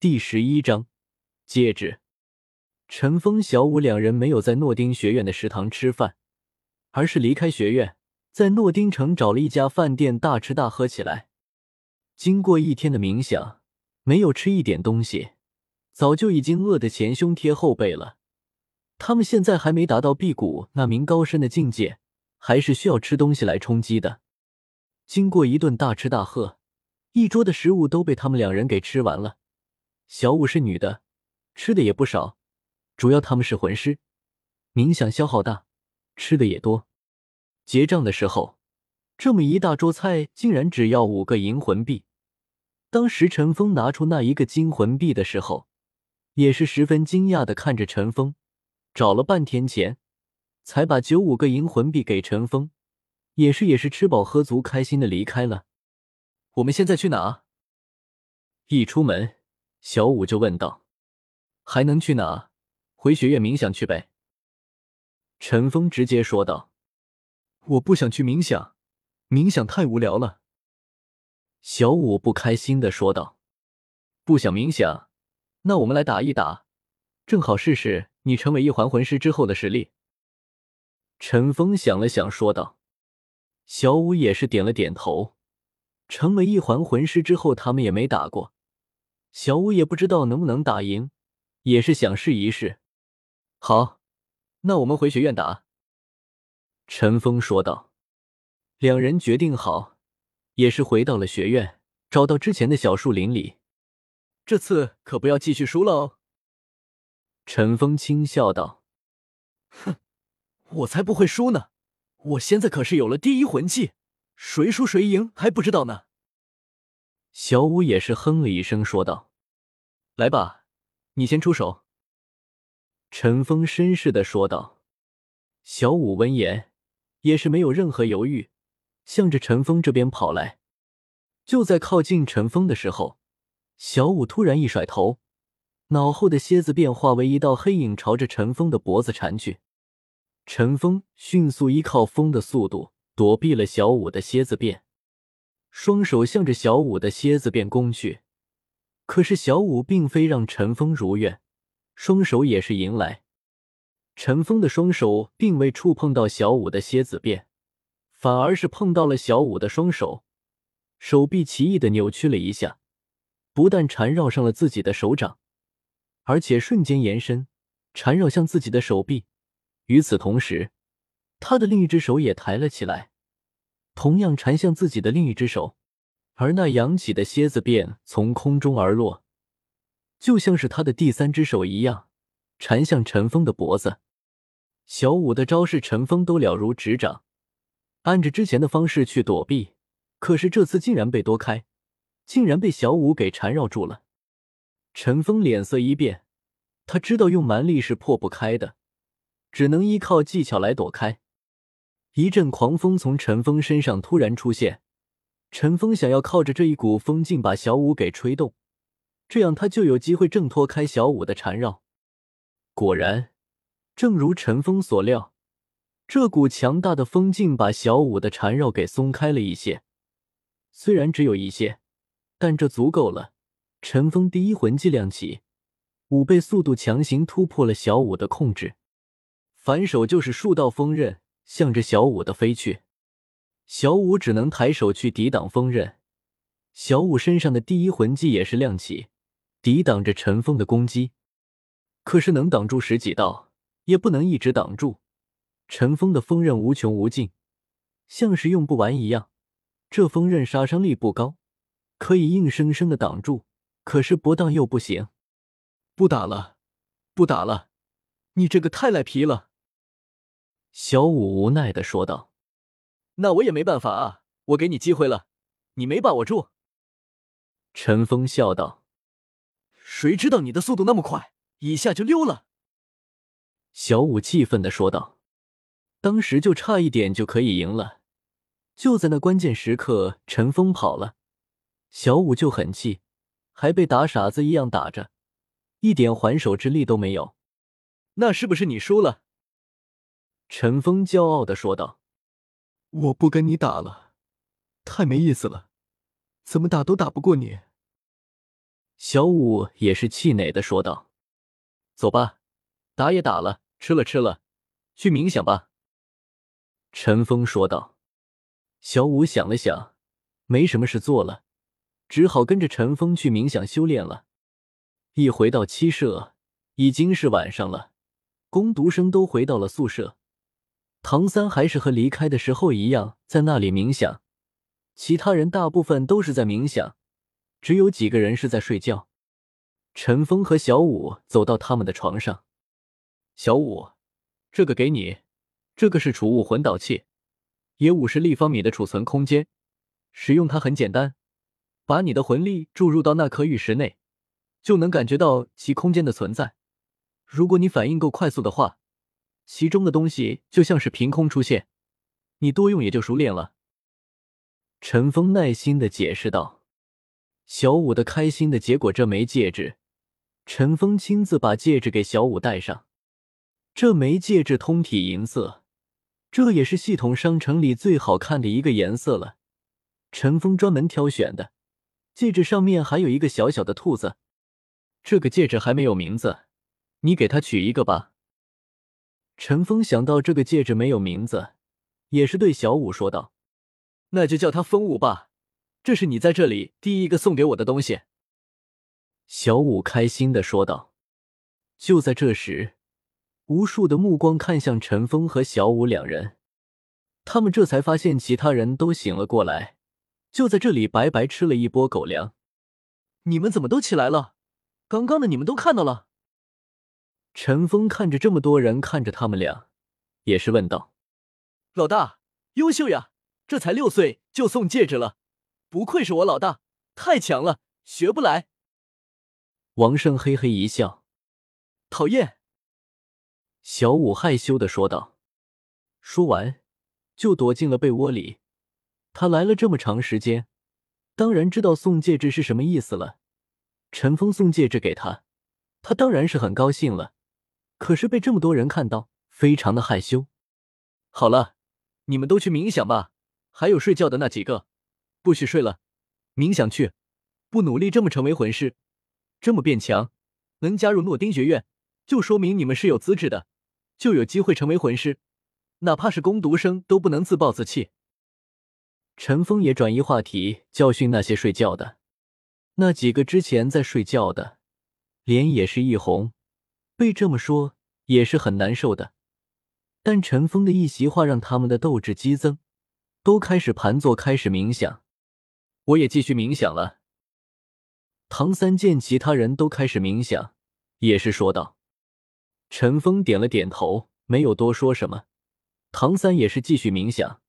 第十一章戒指。陈峰、小五两人没有在诺丁学院的食堂吃饭，而是离开学院，在诺丁城找了一家饭店大吃大喝起来。经过一天的冥想，没有吃一点东西，早就已经饿得前胸贴后背了。他们现在还没达到辟谷那名高深的境界，还是需要吃东西来充饥的。经过一顿大吃大喝，一桌的食物都被他们两人给吃完了。小舞是女的，吃的也不少，主要他们是魂师，冥想消耗大，吃的也多。结账的时候，这么一大桌菜竟然只要五个银魂币。当时陈峰拿出那一个金魂币的时候，也是十分惊讶的看着陈峰，找了半天钱，才把九五个银魂币给陈峰，也是也是吃饱喝足，开心的离开了。我们现在去哪？一出门。小五就问道：“还能去哪？回学院冥想去呗。”陈峰直接说道：“我不想去冥想，冥想太无聊了。”小五不开心的说道：“不想冥想，那我们来打一打，正好试试你成为一环魂师之后的实力。”陈峰想了想说道：“小五也是点了点头。成为一环魂师之后，他们也没打过。”小五也不知道能不能打赢，也是想试一试。好，那我们回学院打。”陈峰说道。两人决定好，也是回到了学院，找到之前的小树林里。这次可不要继续输了哦。”陈峰轻笑道。“哼，我才不会输呢！我现在可是有了第一魂技，谁输谁赢还不知道呢。”小五也是哼了一声，说道：“来吧，你先出手。”陈峰绅士的说道。小五闻言也是没有任何犹豫，向着陈峰这边跑来。就在靠近陈峰的时候，小五突然一甩头，脑后的蝎子便化为一道黑影，朝着陈峰的脖子缠去。陈峰迅速依靠风的速度躲避了小五的蝎子变。双手向着小五的蝎子便攻去，可是小五并非让陈峰如愿，双手也是迎来。陈峰的双手并未触碰到小五的蝎子变，反而是碰到了小五的双手，手臂奇异的扭曲了一下，不但缠绕上了自己的手掌，而且瞬间延伸，缠绕向自己的手臂。与此同时，他的另一只手也抬了起来。同样缠向自己的另一只手，而那扬起的蝎子便从空中而落，就像是他的第三只手一样，缠向陈峰的脖子。小五的招式，陈峰都了如指掌，按着之前的方式去躲避，可是这次竟然被躲开，竟然被小五给缠绕住了。陈峰脸色一变，他知道用蛮力是破不开的，只能依靠技巧来躲开。一阵狂风从陈峰身上突然出现，陈峰想要靠着这一股风劲把小五给吹动，这样他就有机会挣脱开小五的缠绕。果然，正如陈峰所料，这股强大的风劲把小五的缠绕给松开了一些。虽然只有一些，但这足够了。陈峰第一魂技亮起，五倍速度强行突破了小五的控制，反手就是数道锋刃。向着小五的飞去，小五只能抬手去抵挡锋刃。小五身上的第一魂技也是亮起，抵挡着陈峰的攻击。可是能挡住十几道，也不能一直挡住。陈峰的锋刃无穷无尽，像是用不完一样。这锋刃杀伤力不高，可以硬生生的挡住，可是不当又不行。不打了，不打了，你这个太赖皮了。小五无奈的说道：“那我也没办法啊，我给你机会了，你没把握住。”陈峰笑道：“谁知道你的速度那么快，一下就溜了。”小五气愤的说道：“当时就差一点就可以赢了，就在那关键时刻，陈峰跑了，小五就很气，还被打傻子一样打着，一点还手之力都没有。那是不是你输了？”陈峰骄傲的说道：“我不跟你打了，太没意思了，怎么打都打不过你。”小五也是气馁的说道：“走吧，打也打了，吃了吃了，去冥想吧。”陈峰说道。小五想了想，没什么事做了，只好跟着陈峰去冥想修炼了。一回到七舍，已经是晚上了，工读生都回到了宿舍，唐三还是和离开的时候一样，在那里冥想。其他人大部分都是在冥想。只有几个人是在睡觉。陈峰和小五走到他们的床上，小五，这个给你，这个是储物魂导器，也五十立方米的储存空间，使用它很简单，把你的魂力注入到那颗玉石内，就能感觉到其空间的存在。如果你反应够快速的话，其中的东西就像是凭空出现，你多用也就熟练了。陈峰耐心的解释道。小五的开心的结果，这枚戒指，陈峰亲自把戒指给小五戴上。这枚戒指通体银色，这也是系统商城里最好看的一个颜色了。陈峰专门挑选的，戒指上面还有一个小小的兔子。这个戒指还没有名字，你给它取一个吧。陈峰想到这个戒指没有名字，也是对小五说道：“那就叫它风舞吧。”这是你在这里第一个送给我的东西，小五开心的说道。就在这时，无数的目光看向陈峰和小五两人，他们这才发现其他人都醒了过来，就在这里白白吃了一波狗粮。你们怎么都起来了？刚刚的你们都看到了？陈峰看着这么多人看着他们俩，也是问道：“老大，优秀呀！这才六岁就送戒指了。”不愧是我老大，太强了，学不来。王胜嘿嘿一笑，讨厌。小五害羞的说道，说完就躲进了被窝里。他来了这么长时间，当然知道送戒指是什么意思了。陈峰送戒指给他，他当然是很高兴了。可是被这么多人看到，非常的害羞。好了，你们都去冥想吧，还有睡觉的那几个。不许睡了，冥想去，不努力这么成为魂师，这么变强，能加入诺丁学院，就说明你们是有资质的，就有机会成为魂师，哪怕是攻读生都不能自暴自弃。陈峰也转移话题，教训那些睡觉的，那几个之前在睡觉的，脸也是一红，被这么说也是很难受的，但陈峰的一席话让他们的斗志激增，都开始盘坐，开始冥想。我也继续冥想了。唐三见其他人都开始冥想，也是说道。陈峰点了点头，没有多说什么。唐三也是继续冥想。